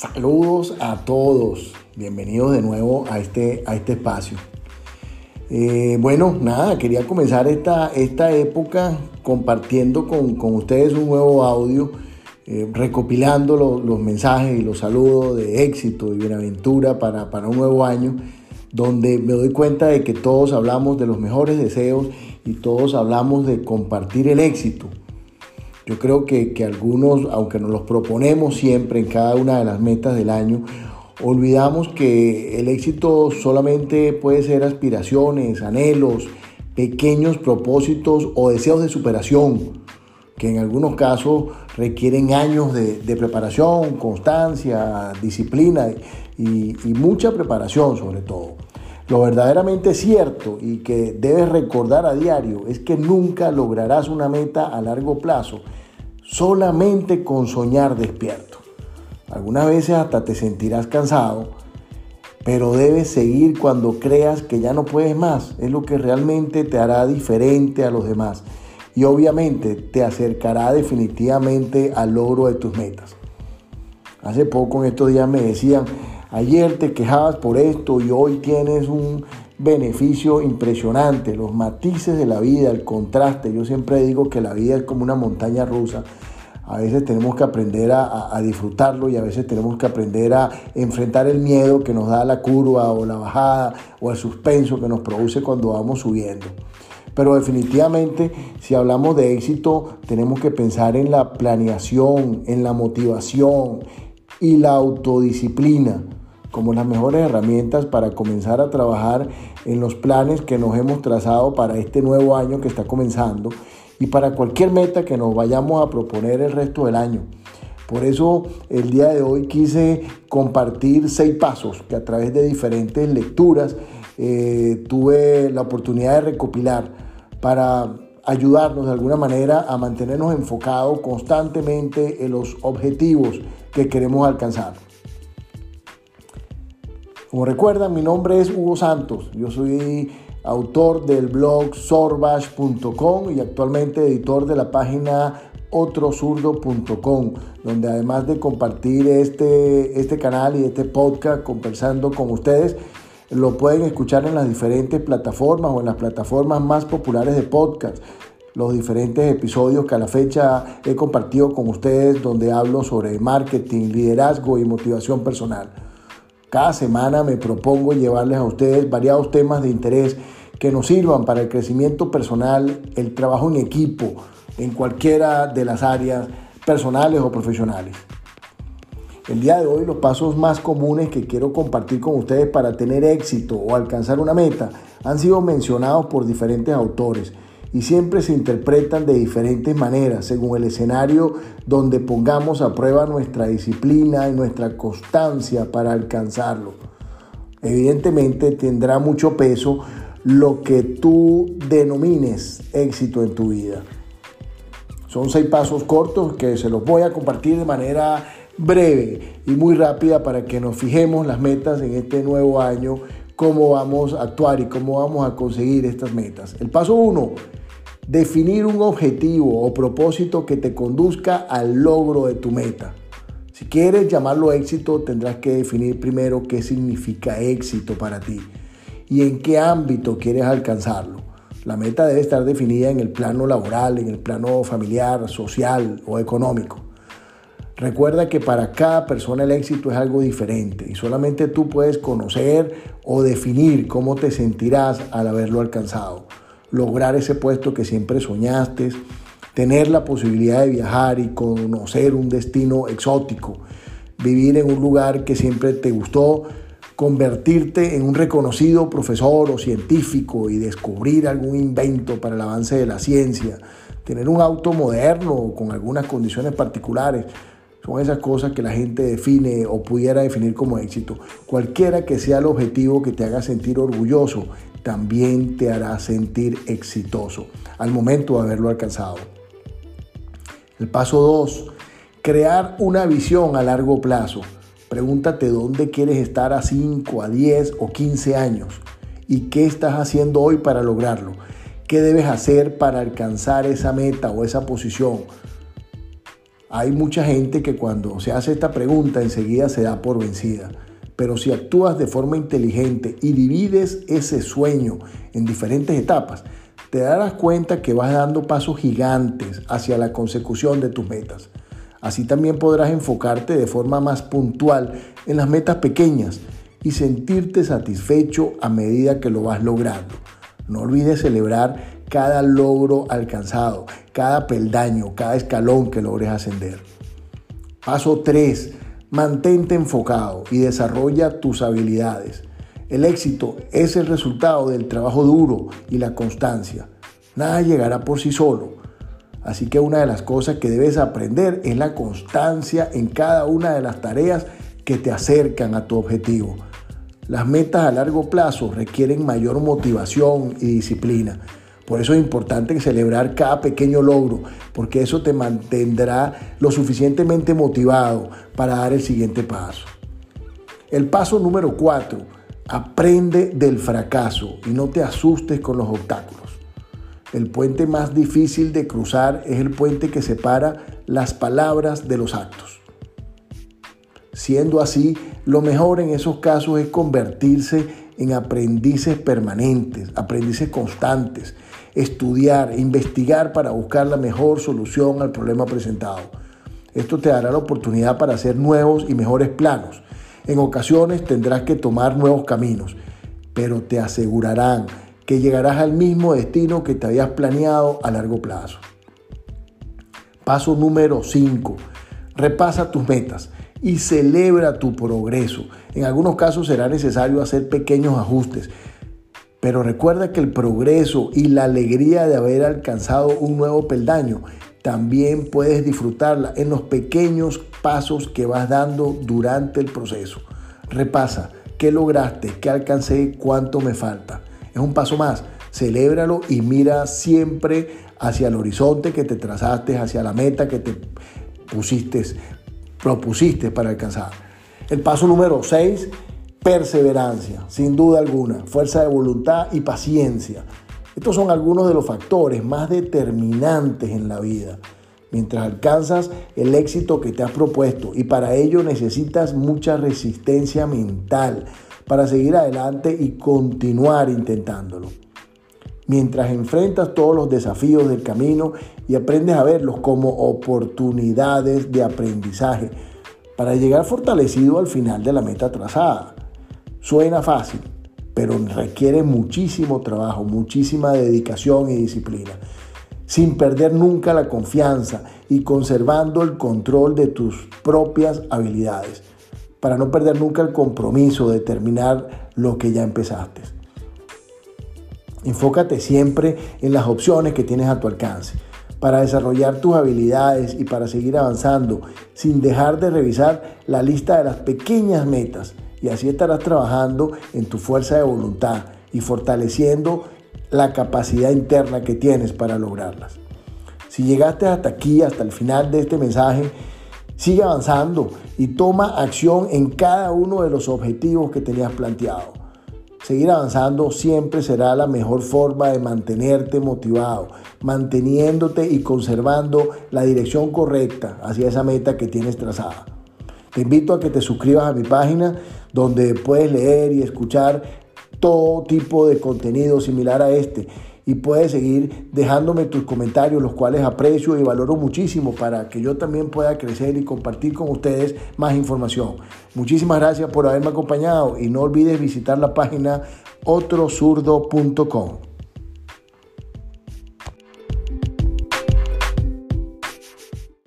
Saludos a todos, bienvenidos de nuevo a este, a este espacio. Eh, bueno, nada, quería comenzar esta, esta época compartiendo con, ustedes un nuevo audio, eh, recopilando los mensajes y los saludos de éxito y bienaventura para, para un nuevo año, donde me doy cuenta de que todos hablamos de los mejores deseos y todos hablamos de compartir el éxito. Yo creo que, algunos, aunque nos los proponemos siempre en cada una de las metas del año, olvidamos que el éxito solamente puede ser aspiraciones, anhelos, pequeños propósitos o deseos de superación, que en algunos casos requieren años de, preparación, constancia, disciplina y, y mucha preparación sobre todo. Lo verdaderamente cierto y que debes recordar a diario es que nunca lograrás una meta a largo plazo solamente con soñar despierto. Algunas veces hasta te sentirás cansado, pero debes seguir cuando creas que ya no puedes más. Es lo que realmente te hará diferente a los demás y obviamente te acercará definitivamente al logro de tus metas. Hace poco en estos días me decían, ayer te quejabas por esto y hoy tienes un beneficio impresionante, los matices de la vida, el contraste. Yo siempre digo que la vida es como una montaña rusa. A veces tenemos que aprender a, disfrutarlo y a veces tenemos que aprender a enfrentar el miedo que nos da la curva o la bajada o el suspenso que nos produce cuando vamos subiendo. Pero definitivamente, si hablamos de éxito, tenemos que pensar en la planeación, en la motivación y la autodisciplina como las mejores herramientas para comenzar a trabajar en los planes que nos hemos trazado para este nuevo año que está comenzando y para cualquier meta que nos vayamos a proponer el resto del año. Por eso el día de hoy quise compartir seis pasos que a través de diferentes lecturas eh, tuve la oportunidad de recopilar para ayudarnos de alguna manera a mantenernos enfocados constantemente en los objetivos que queremos alcanzar. Como recuerdan, mi nombre es Hugo Santos. Yo soy autor del blog sorbash.com y actualmente editor de la página otrosurdo.com, donde además de compartir este, este canal y este podcast conversando con ustedes, lo pueden escuchar en las diferentes plataformas o en las plataformas más populares de podcast. Los diferentes episodios que a la fecha he compartido con ustedes, donde hablo sobre marketing, liderazgo y motivación personal. Cada semana me propongo llevarles a ustedes variados temas de interés que nos sirvan para el crecimiento personal, el trabajo en equipo, en cualquiera de las áreas personales o profesionales. El día de hoy los pasos más comunes que quiero compartir con ustedes para tener éxito o alcanzar una meta han sido mencionados por diferentes autores y siempre se interpretan de diferentes maneras según el escenario donde pongamos a prueba nuestra disciplina y nuestra constancia para alcanzarlo. Evidentemente tendrá mucho peso lo que tú denomines éxito en tu vida. Son seis pasos cortos que se los voy a compartir de manera breve y muy rápida para que nos fijemos las metas en este nuevo año, cómo vamos a actuar y cómo vamos a conseguir estas metas. El paso uno, Definir un objetivo o propósito que te conduzca al logro de tu meta. Si quieres llamarlo éxito, tendrás que definir primero qué significa éxito para ti y en qué ámbito quieres alcanzarlo. La meta debe estar definida en el plano laboral, en el plano familiar, social o económico. Recuerda que para cada persona el éxito es algo diferente y solamente tú puedes conocer o definir cómo te sentirás al haberlo alcanzado lograr ese puesto que siempre soñaste, tener la posibilidad de viajar y conocer un destino exótico, vivir en un lugar que siempre te gustó, convertirte en un reconocido profesor o científico y descubrir algún invento para el avance de la ciencia, tener un auto moderno con algunas condiciones particulares. Son esas cosas que la gente define o pudiera definir como éxito. Cualquiera que sea el objetivo que te haga sentir orgulloso, también te hará sentir exitoso al momento de haberlo alcanzado. El paso 2, crear una visión a largo plazo. Pregúntate dónde quieres estar a 5, a 10 o 15 años y qué estás haciendo hoy para lograrlo. ¿Qué debes hacer para alcanzar esa meta o esa posición? Hay mucha gente que cuando se hace esta pregunta enseguida se da por vencida. Pero si actúas de forma inteligente y divides ese sueño en diferentes etapas, te darás cuenta que vas dando pasos gigantes hacia la consecución de tus metas. Así también podrás enfocarte de forma más puntual en las metas pequeñas y sentirte satisfecho a medida que lo vas logrando. No olvides celebrar cada logro alcanzado, cada peldaño, cada escalón que logres ascender. Paso 3. Mantente enfocado y desarrolla tus habilidades. El éxito es el resultado del trabajo duro y la constancia. Nada llegará por sí solo. Así que una de las cosas que debes aprender es la constancia en cada una de las tareas que te acercan a tu objetivo. Las metas a largo plazo requieren mayor motivación y disciplina. Por eso es importante celebrar cada pequeño logro, porque eso te mantendrá lo suficientemente motivado para dar el siguiente paso. El paso número 4, aprende del fracaso y no te asustes con los obstáculos. El puente más difícil de cruzar es el puente que separa las palabras de los actos. Siendo así, lo mejor en esos casos es convertirse en aprendices permanentes, aprendices constantes, estudiar, investigar para buscar la mejor solución al problema presentado. Esto te dará la oportunidad para hacer nuevos y mejores planos. En ocasiones tendrás que tomar nuevos caminos, pero te asegurarán que llegarás al mismo destino que te habías planeado a largo plazo. Paso número 5. Repasa tus metas y celebra tu progreso. En algunos casos será necesario hacer pequeños ajustes, pero recuerda que el progreso y la alegría de haber alcanzado un nuevo peldaño también puedes disfrutarla en los pequeños pasos que vas dando durante el proceso. Repasa qué lograste, qué alcancé, cuánto me falta. Es un paso más. Celébralo y mira siempre hacia el horizonte que te trazaste, hacia la meta que te pusiste propusiste para alcanzar. El paso número 6, perseverancia, sin duda alguna, fuerza de voluntad y paciencia. Estos son algunos de los factores más determinantes en la vida. Mientras alcanzas el éxito que te has propuesto y para ello necesitas mucha resistencia mental para seguir adelante y continuar intentándolo. Mientras enfrentas todos los desafíos del camino y aprendes a verlos como oportunidades de aprendizaje para llegar fortalecido al final de la meta trazada. Suena fácil, pero requiere muchísimo trabajo, muchísima dedicación y disciplina, sin perder nunca la confianza y conservando el control de tus propias habilidades, para no perder nunca el compromiso de terminar lo que ya empezaste. Enfócate siempre en las opciones que tienes a tu alcance. Para desarrollar tus habilidades y para seguir avanzando sin dejar de revisar la lista de las pequeñas metas y así estarás trabajando en tu fuerza de voluntad y fortaleciendo la capacidad interna que tienes para lograrlas. Si llegaste hasta aquí, hasta el final de este mensaje, sigue avanzando y toma acción en cada uno de los objetivos que tenías planteado. Seguir avanzando siempre será la mejor forma de mantenerte motivado, manteniéndote y conservando la dirección correcta hacia esa meta que tienes trazada. Te invito a que te suscribas a mi página donde puedes leer y escuchar todo tipo de contenido similar a este y puedes seguir dejándome tus comentarios, los cuales aprecio y valoro muchísimo para que yo también pueda crecer y compartir con ustedes más información. Muchísimas gracias por haberme acompañado y no olvides visitar la página otrosurdo.com.